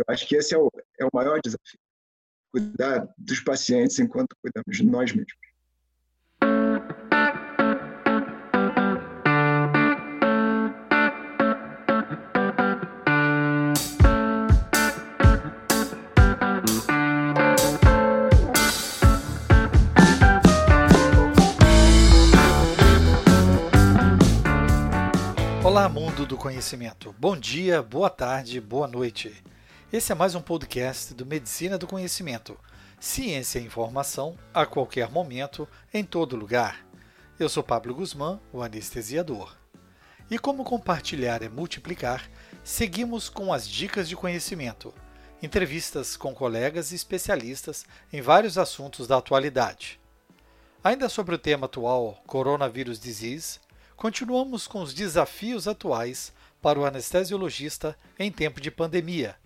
Eu acho que esse é o, é o maior desafio. Cuidar dos pacientes enquanto cuidamos de nós mesmos. Olá, mundo do conhecimento. Bom dia, boa tarde, boa noite. Esse é mais um podcast do Medicina do Conhecimento. Ciência e informação a qualquer momento, em todo lugar. Eu sou Pablo Guzmán, o anestesiador. E como compartilhar é multiplicar, seguimos com as dicas de conhecimento. Entrevistas com colegas e especialistas em vários assuntos da atualidade. Ainda sobre o tema atual, Coronavirus Disease, continuamos com os desafios atuais para o anestesiologista em tempo de pandemia,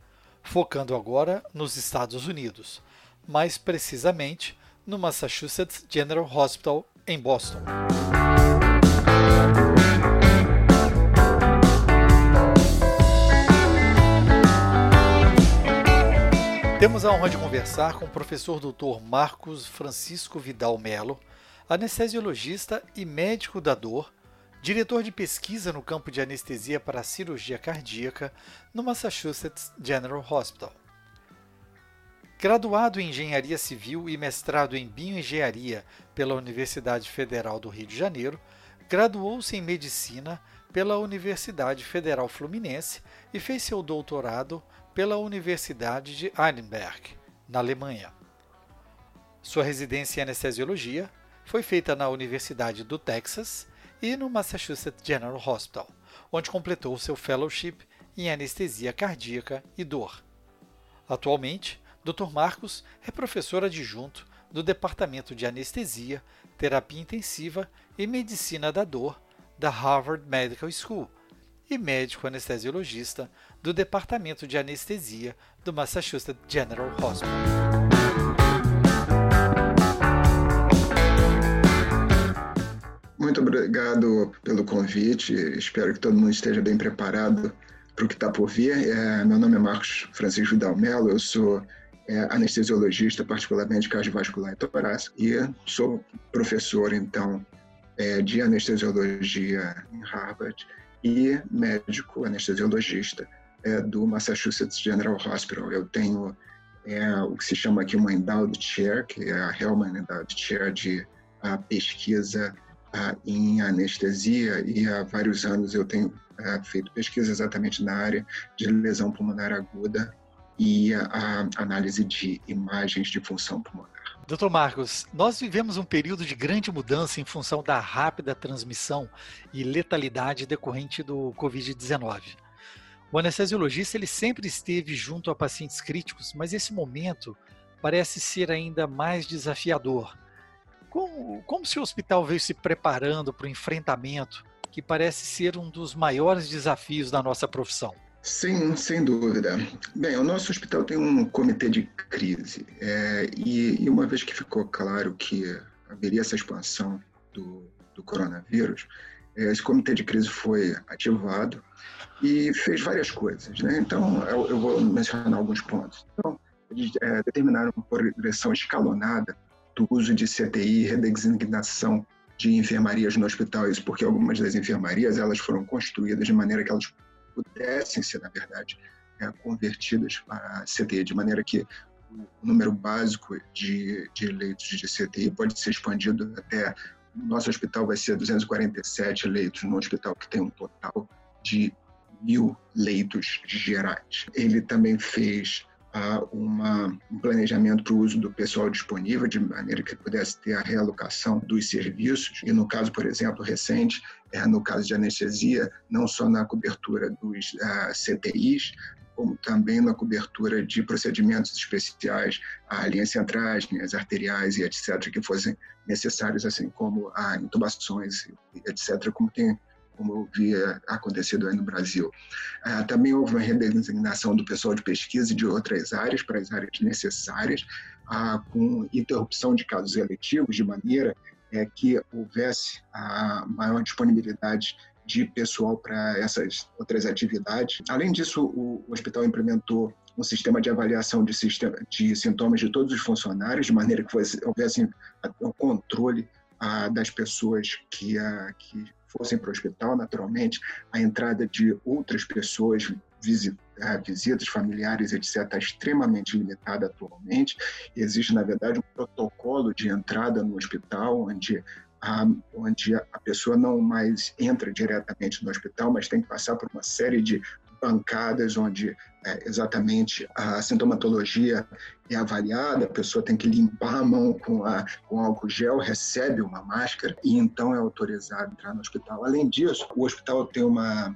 focando agora nos Estados Unidos, mais precisamente no Massachusetts General Hospital em Boston. Temos a honra de conversar com o professor Dr. Marcos Francisco Vidal Melo, anestesiologista e médico da dor diretor de pesquisa no campo de anestesia para cirurgia cardíaca no Massachusetts General Hospital. Graduado em Engenharia Civil e mestrado em Bioengenharia pela Universidade Federal do Rio de Janeiro, graduou-se em Medicina pela Universidade Federal Fluminense e fez seu doutorado pela Universidade de Heidelberg, na Alemanha. Sua residência em anestesiologia foi feita na Universidade do Texas e no Massachusetts General Hospital, onde completou seu fellowship em anestesia cardíaca e dor. Atualmente, Dr. Marcos é professor adjunto do Departamento de Anestesia, Terapia Intensiva e Medicina da Dor da Harvard Medical School e médico anestesiologista do Departamento de Anestesia do Massachusetts General Hospital. Muito obrigado pelo convite. Espero que todo mundo esteja bem preparado para o que está por vir. É, meu nome é Marcos Francisco Dalmelo, eu sou é, anestesiologista, particularmente cardiovascular e torácico, e sou professor, então, é, de anestesiologia em Harvard e médico anestesiologista é, do Massachusetts General Hospital. Eu tenho é, o que se chama aqui uma Endowed Chair, que é a Hellman Endowed Chair de a pesquisa em anestesia e há vários anos eu tenho é, feito pesquisa exatamente na área de lesão pulmonar aguda e a análise de imagens de função pulmonar. Doutor Marcos, nós vivemos um período de grande mudança em função da rápida transmissão e letalidade decorrente do Covid-19. O anestesiologista ele sempre esteve junto a pacientes críticos, mas esse momento parece ser ainda mais desafiador, como, como se o hospital veio se preparando para o enfrentamento, que parece ser um dos maiores desafios da nossa profissão? Sim, sem dúvida. Bem, o nosso hospital tem um comitê de crise, é, e, e, uma vez que ficou claro que haveria essa expansão do, do coronavírus, é, esse comitê de crise foi ativado e fez várias coisas. Né? Então, eu, eu, vou mencionar alguns pontos. Então, eles é, determinaram uma progressão escalonada do uso de CTI, redesignação de enfermarias no hospital, isso porque algumas das enfermarias elas foram construídas de maneira que elas pudessem ser, na verdade, é, convertidas para CTI, de maneira que o número básico de, de leitos de CTI pode ser expandido até. Nosso hospital vai ser 247 leitos, num hospital que tem um total de mil leitos gerais. Ele também fez uma, um planejamento para o uso do pessoal disponível, de maneira que pudesse ter a realocação dos serviços. E no caso, por exemplo, recente, é, no caso de anestesia, não só na cobertura dos uh, CTIs, como também na cobertura de procedimentos especiais, a linhas centrais, linhas arteriais e etc., que fossem necessários, assim como a intubações, etc., como tem como via acontecido aí no Brasil. Ah, também houve uma redesignação do pessoal de pesquisa e de outras áreas para as áreas necessárias, ah, com interrupção de casos eletivos, de maneira é, que houvesse a maior disponibilidade de pessoal para essas outras atividades. Além disso, o, hospital implementou um sistema de avaliação de, sistema, de sintomas de todos os funcionários, de maneira que fosse, houvesse o controle ah, das pessoas que, ah, que fossem para o hospital, naturalmente, a entrada de outras pessoas, ah, visitas familiares, etc., está extremamente limitada atualmente. Existe, na verdade, um protocolo de entrada no hospital, onde a, onde a pessoa não mais entra diretamente no hospital, mas tem que passar por uma série de bancadas onde é, exatamente a sintomatologia é avaliada, a pessoa tem que limpar a mão com, a, com álcool gel, recebe uma máscara e então é autorizado entrar no hospital. Além disso, o hospital tem uma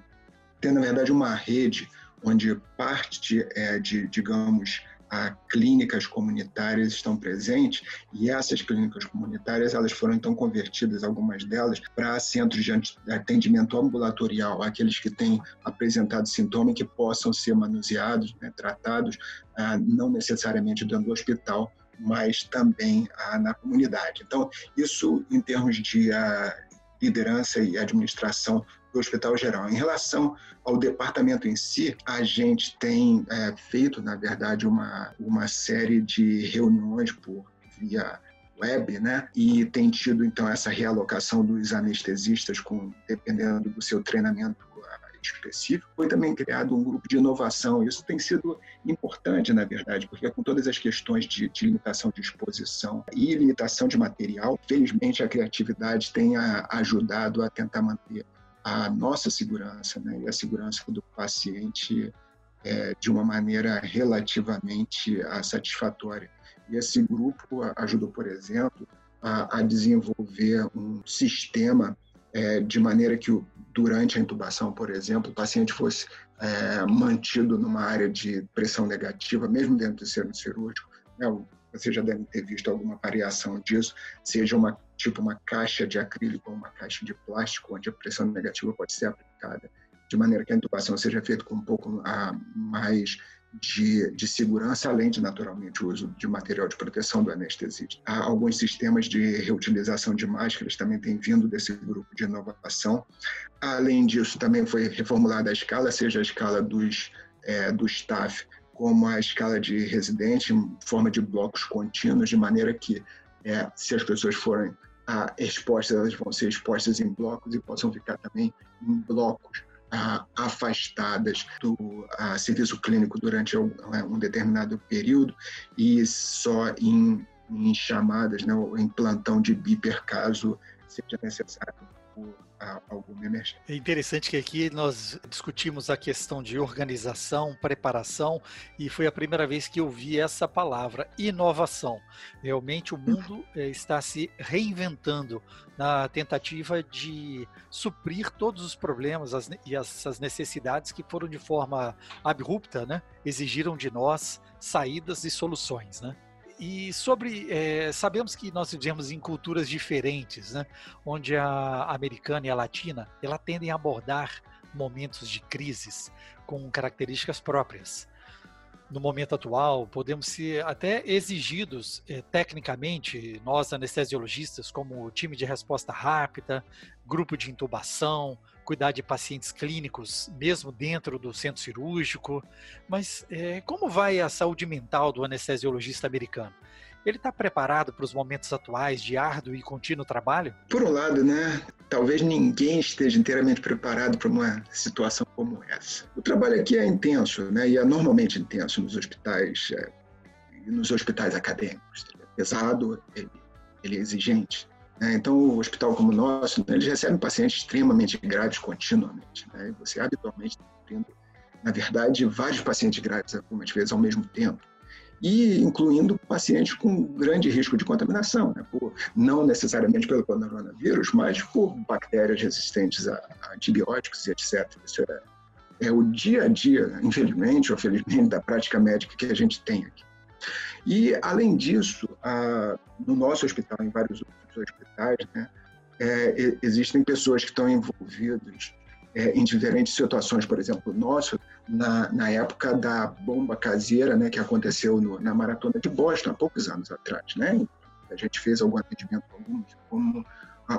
tem na verdade uma rede onde parte é, de digamos a clínicas comunitárias estão presentes e essas clínicas comunitárias elas foram então convertidas algumas delas para centros de atendimento ambulatorial aqueles que têm apresentado sintoma que possam ser manuseados né, tratados ah, não necessariamente dentro do hospital mas também ah, na comunidade. Então isso em termos de ah, liderança e administração do Hospital Geral. Em relação ao departamento em si, a gente tem é, feito, na verdade, uma, uma série de reuniões por via web, né? E tem tido então essa realocação dos anestesistas com dependendo do seu treinamento específico. Foi também criado um grupo de inovação. Isso tem sido importante, na verdade, porque com todas as questões de, de limitação de exposição e limitação de material, felizmente a criatividade tem a, ajudado a tentar manter a nossa segurança né, e a segurança do paciente é, de uma maneira relativamente ah, satisfatória. E esse grupo ajudou, por exemplo, a, a desenvolver um sistema é, de maneira que durante a intubação, por exemplo, o paciente fosse é, mantido numa área de pressão negativa, mesmo dentro do centro cirúrgico. Né, você já deve ter visto alguma variação disso, seja uma tipo uma caixa de acrílico ou uma caixa de plástico, onde a pressão negativa pode ser aplicada, de maneira que a intubação seja feita com um pouco a, mais de, de, segurança, além de, naturalmente, o uso de material de proteção do anestesista. Há alguns sistemas de reutilização de máscaras também têm vindo desse grupo de inovação. Além disso, também foi reformulada a escala, seja a escala dos, é, do staff, como a escala de residente, em forma de blocos contínuos, de maneira que, é, se as pessoas forem ah, expostas, elas vão ser expostas em blocos e possam ficar também em blocos ah, afastadas do ah, serviço clínico durante um, um, determinado período e só em, em chamadas, né, ou em plantão de biper, caso seja necessário alguma emergência. É interessante que aqui nós discutimos a questão de organização, preparação, e foi a primeira vez que eu vi essa palavra, inovação. Realmente o mundo eh, está se reinventando na tentativa de suprir todos os problemas e essas necessidades que foram de forma abrupta, né, exigiram de nós saídas e soluções, né? E sobre. É, sabemos que nós vivemos em culturas diferentes, né? onde a americana e a latina ela tendem a abordar momentos de crises com características próprias. No momento atual, podemos ser até exigidos é, tecnicamente, nós anestesiologistas, como time de resposta rápida, grupo de intubação, cuidar de pacientes clínicos, mesmo dentro do centro cirúrgico. Mas é, como vai a saúde mental do anestesiologista americano? Ele está preparado para os momentos atuais de árduo e contínuo trabalho? Por um lado, né? Talvez ninguém esteja inteiramente preparado para uma situação como essa. O trabalho aqui é intenso, né? E é normalmente intenso nos hospitais, é, nos hospitais acadêmicos. É pesado, ele, ele é exigente. Né? Então, o hospital como o nosso, né, eles recebem pacientes extremamente graves continuamente. Né? Você habitualmente está na verdade, vários pacientes graves algumas vezes ao mesmo tempo. E incluindo pacientes com grande risco de contaminação, né? por, não necessariamente pelo coronavírus, mas por bactérias resistentes a, a antibióticos e etc. Isso é, é o dia a dia, infelizmente ou felizmente, da prática médica que a gente tem aqui. E, além disso, a, no nosso hospital, em vários outros hospitais, né, é, existem pessoas que estão envolvidas é, em diferentes situações. Por exemplo, nosso, na, na época da bomba caseira, né, que aconteceu no, na Maratona de Boston, há poucos anos atrás. Né? A gente fez algum atendimento como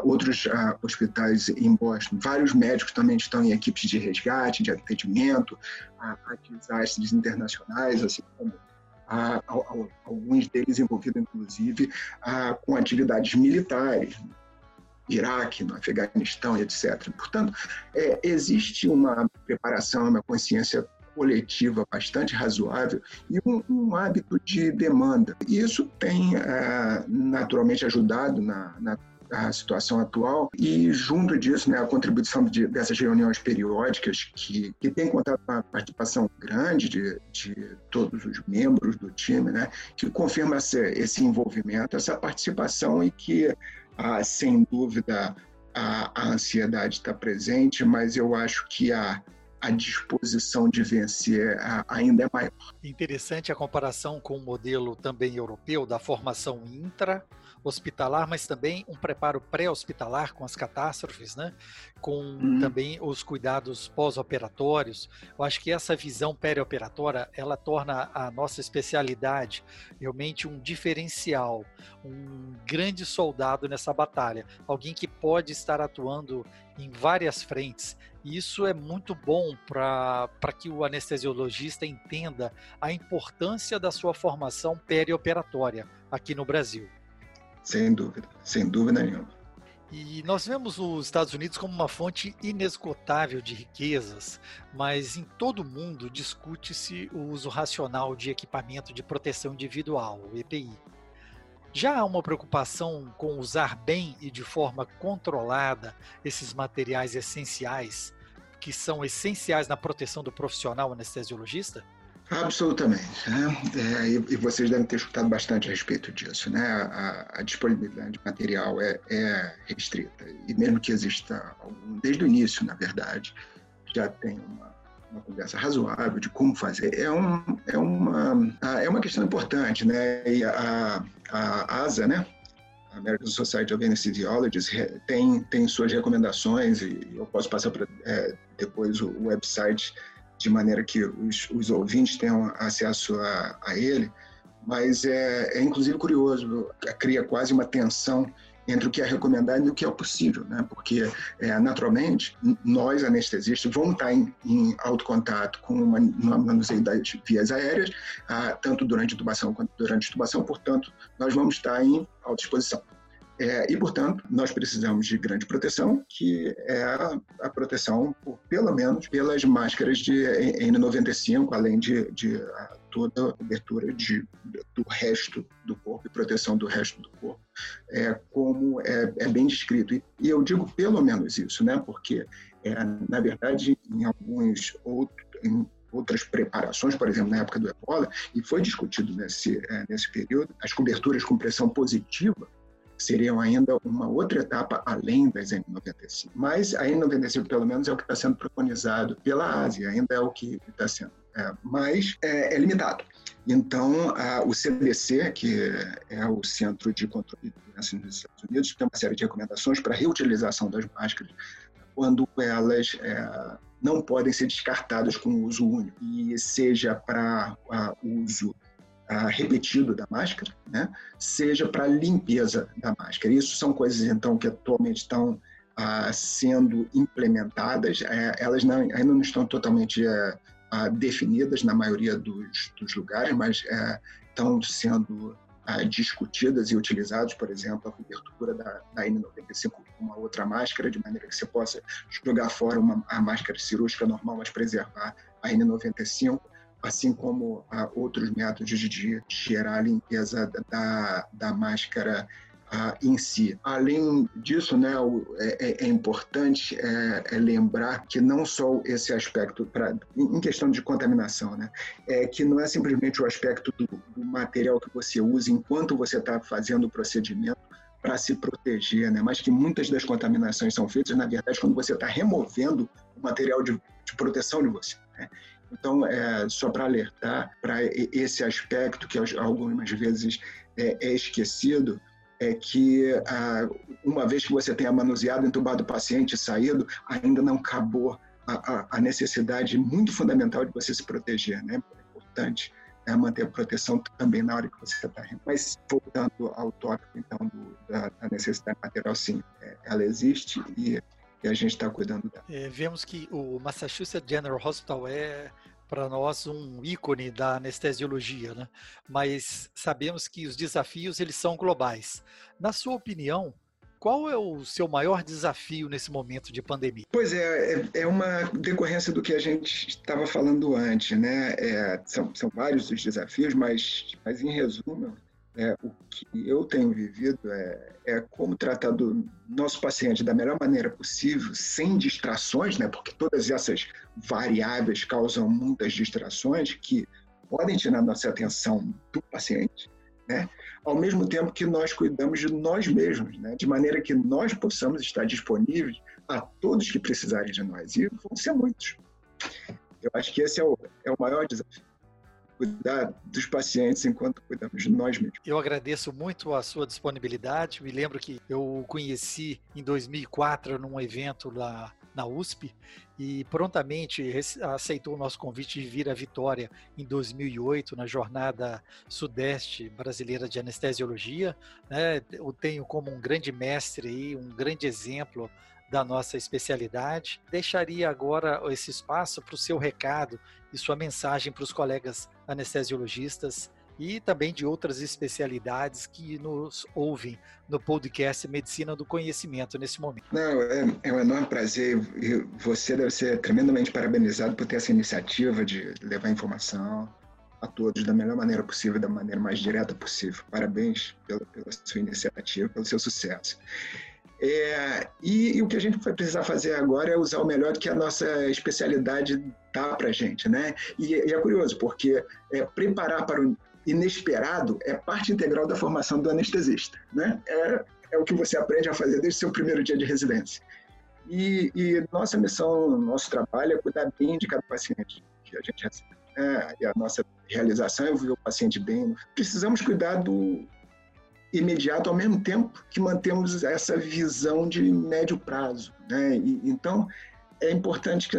outros hospitais em Boston. Vários médicos também estão em equipes de resgate, de atendimento, a, desastres internacionais, assim como alguns deles envolvidos, inclusive, com atividades militares, Iraque, no Afeganistão, etc. Portanto, é, existe uma preparação, uma consciência coletiva bastante razoável e um, um hábito de demanda. Isso tem é, naturalmente ajudado na, na a situação atual. E junto disso né, a contribuição de, dessas reuniões periódicas que, que tem contado com a participação grande de, de todos os membros do time, né, que confirma esse, esse envolvimento, essa participação e que ah, sem dúvida a, a ansiedade está presente, mas eu acho que a, a disposição de vencer ainda é maior. Interessante a comparação com o modelo também europeu da formação intra hospitalar, mas também um preparo pré-hospitalar com as catástrofes, né? com uhum. também os cuidados pós-operatórios. Eu acho que essa visão perioperatória ela torna a nossa especialidade realmente um diferencial, um grande soldado nessa batalha, alguém que pode estar atuando em várias frentes. E isso é muito bom para que o anestesiologista entenda a importância da sua formação perioperatória aqui no Brasil. Sem dúvida, sem dúvida nenhuma. E nós vemos os Estados Unidos como uma fonte inesgotável de riquezas, mas em todo o mundo discute-se o uso racional de equipamento de proteção individual, o EPI. Já há uma preocupação com usar bem e de forma controlada esses materiais essenciais, que são essenciais na proteção do profissional anestesiologista? Absolutamente. Né? É, e, vocês devem ter escutado bastante a respeito disso. Né? A, a disponibilidade de material é, é, restrita. E mesmo que exista algum, desde o início, na verdade, já tem uma, uma conversa razoável de como fazer. É, um, é, uma, é uma questão importante. Né? E a, a ASA, né? American Society of Anesthesiologists tem, tem suas recomendações e eu posso passar para é, depois o website de maneira que os, os ouvintes tenham acesso a, a ele, mas é, é, inclusive curioso, cria quase uma tensão entre o que é recomendado e o que é possível, né? porque é, naturalmente nós anestesistas vamos estar em, em alto contato com uma, uma manuseio das vias aéreas, ah, tanto durante intubação quanto durante intubação, portanto nós vamos estar em alta exposição. É, e, portanto, nós precisamos de grande proteção, que é a, a, proteção, por, pelo menos, pelas máscaras de N95, além de, de toda a cobertura de, do resto do corpo e proteção do resto do corpo, é, como é, é bem descrito. E, e, eu digo pelo menos isso, né, porque, é, na verdade, em alguns outros. Em, outras preparações, por exemplo, na época do ebola, e foi discutido nesse, é, nesse período, as coberturas com pressão positiva seriam ainda uma outra etapa além das N95. Mas a N95, pelo menos, é o que está sendo preconizado pela Ásia, ainda é o que está sendo. É, mas é, é, limitado. Então, a, o CDC, que é o Centro de Controle de Doenças nos Estados Unidos, tem uma série de recomendações para a reutilização das máscaras quando elas é, não podem ser descartadas com uso único, e seja para uso repetido da máscara, né, seja para limpeza da máscara. Isso são coisas então que atualmente estão ah, sendo implementadas. É, elas não, ainda não estão totalmente é, ah, definidas na maioria dos, dos lugares, mas é, estão sendo ah, discutidas e utilizadas, por exemplo, a cobertura da, da N95 com uma outra máscara, de maneira que você possa jogar fora uma, a máscara cirúrgica normal, mas preservar a N95 assim como ah, outros métodos de gerar a limpeza da, da máscara ah, em si. Além disso, né, é, é, é, importante é, é, lembrar que não só esse aspecto, pra, em questão de contaminação, né, é que não é simplesmente o aspecto do, do material que você usa enquanto você está fazendo o procedimento, para se proteger, né? mas que muitas das contaminações são feitas, na verdade, quando você está removendo o material de, de proteção de você. Né? Então, é, só para alertar para esse aspecto que algumas vezes é, é esquecido, é que ah, uma vez que você tenha manuseado, entubado o paciente e saído, ainda não acabou a, a, a, necessidade muito fundamental de você se proteger. Né? É importante é manter a proteção também na hora que você está rindo. Mas voltando ao tópico, então, do, da, da, necessidade material, sim, é, ela existe e, e a gente está cuidando dela. É, vemos que o Massachusetts General Hospital é para nós um ícone da anestesiologia, né? Mas sabemos que os desafios eles são globais. Na sua opinião, qual é o seu maior desafio nesse momento de pandemia? Pois é, é, é uma decorrência do que a gente estava falando antes, né? É, são, são vários os desafios, mas, mas em resumo, é, o que eu tenho vivido é, é como tratar do nosso paciente da melhor maneira possível, sem distrações, né? Porque todas essas variáveis causam muitas distrações que podem tirar nossa atenção do paciente né? ao mesmo tempo que nós cuidamos de nós mesmos, né? de maneira que nós possamos estar disponíveis a todos que precisarem de nós, e vão ser muitos. Eu acho que esse é o, é o maior desafio cuidar dos pacientes enquanto cuidamos de nós mesmos. Eu agradeço muito a sua disponibilidade. Me lembro que eu o conheci em 2004 num evento lá na USP e prontamente aceitou o nosso convite de vir à Vitória em 2008 na jornada Sudeste Brasileira de Anestesiologia. Né? Eu tenho como um grande mestre e um grande exemplo da nossa especialidade. Deixaria agora esse espaço para o seu recado e sua mensagem para os colegas anestesiologistas e também de outras especialidades que nos ouvem no podcast Medicina do Conhecimento nesse momento. Não, é, é um enorme prazer você deve ser tremendamente parabenizado por ter essa iniciativa de levar informação a todos da melhor maneira possível, da maneira mais direta possível. Parabéns pela, pela sua iniciativa, pelo seu sucesso. É, e, e, o que a gente vai precisar fazer agora é usar o melhor que a nossa especialidade dá para a gente, né? E, e, é curioso, porque é, preparar para o inesperado é parte integral da formação do anestesista, né? É, é o que você aprende a fazer desde o seu primeiro dia de residência. E, e nossa missão, nosso trabalho é cuidar bem de cada paciente que a gente recebe. Né? E a nossa realização é ver o paciente bem. Precisamos cuidar do, imediato ao mesmo tempo que mantemos essa visão de médio prazo. Né? E, então, é importante que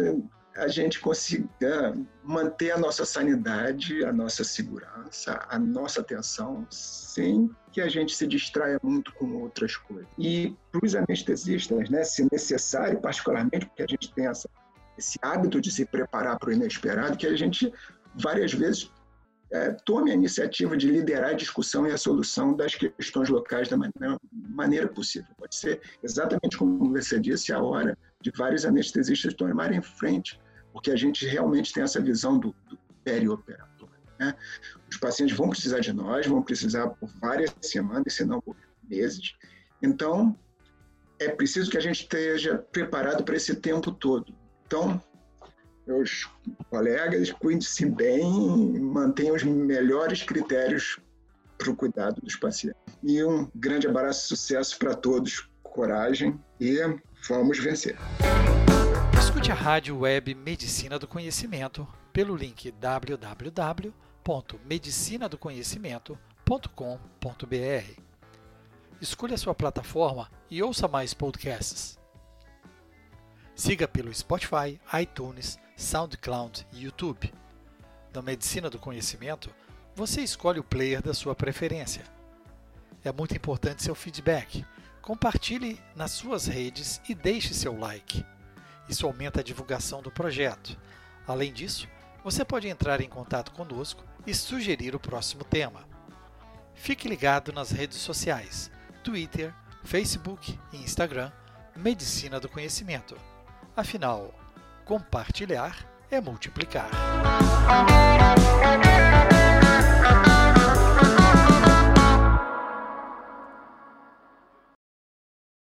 a gente consiga manter a nossa sanidade, a nossa segurança, a nossa atenção, sem que a gente se distraia muito com outras coisas. E para os anestesistas, né, se necessário, particularmente porque a gente tem essa, esse hábito de se preparar para o inesperado, que a gente várias vezes é, tome a iniciativa de liderar a discussão e a solução das questões locais da maneira, maneira possível. Pode ser exatamente como você disse, a hora de vários anestesistas tomarem frente, porque a gente realmente tem essa visão do, do perioperatório. Né? Os pacientes vão precisar de nós, vão precisar por várias semanas, se não por meses. Então, é preciso que a gente esteja preparado para esse tempo todo. Então, meus colegas, cuide-se bem, mantenham os melhores critérios para o cuidado dos pacientes. E um grande abraço, sucesso para todos, coragem e vamos vencer. Escute a rádio web Medicina do Conhecimento pelo link www.medicinadoconhecimento.com.br. Escolha sua plataforma e ouça mais podcasts. Siga pelo Spotify, iTunes, SoundCloud e YouTube. Na Medicina do Conhecimento, você escolhe o player da sua preferência. É muito importante seu feedback. Compartilhe nas suas redes e deixe seu like. Isso aumenta a divulgação do projeto. Além disso, você pode entrar em contato conosco e sugerir o próximo tema. Fique ligado nas redes sociais: Twitter, Facebook e Instagram Medicina do Conhecimento. Afinal, Compartilhar é multiplicar.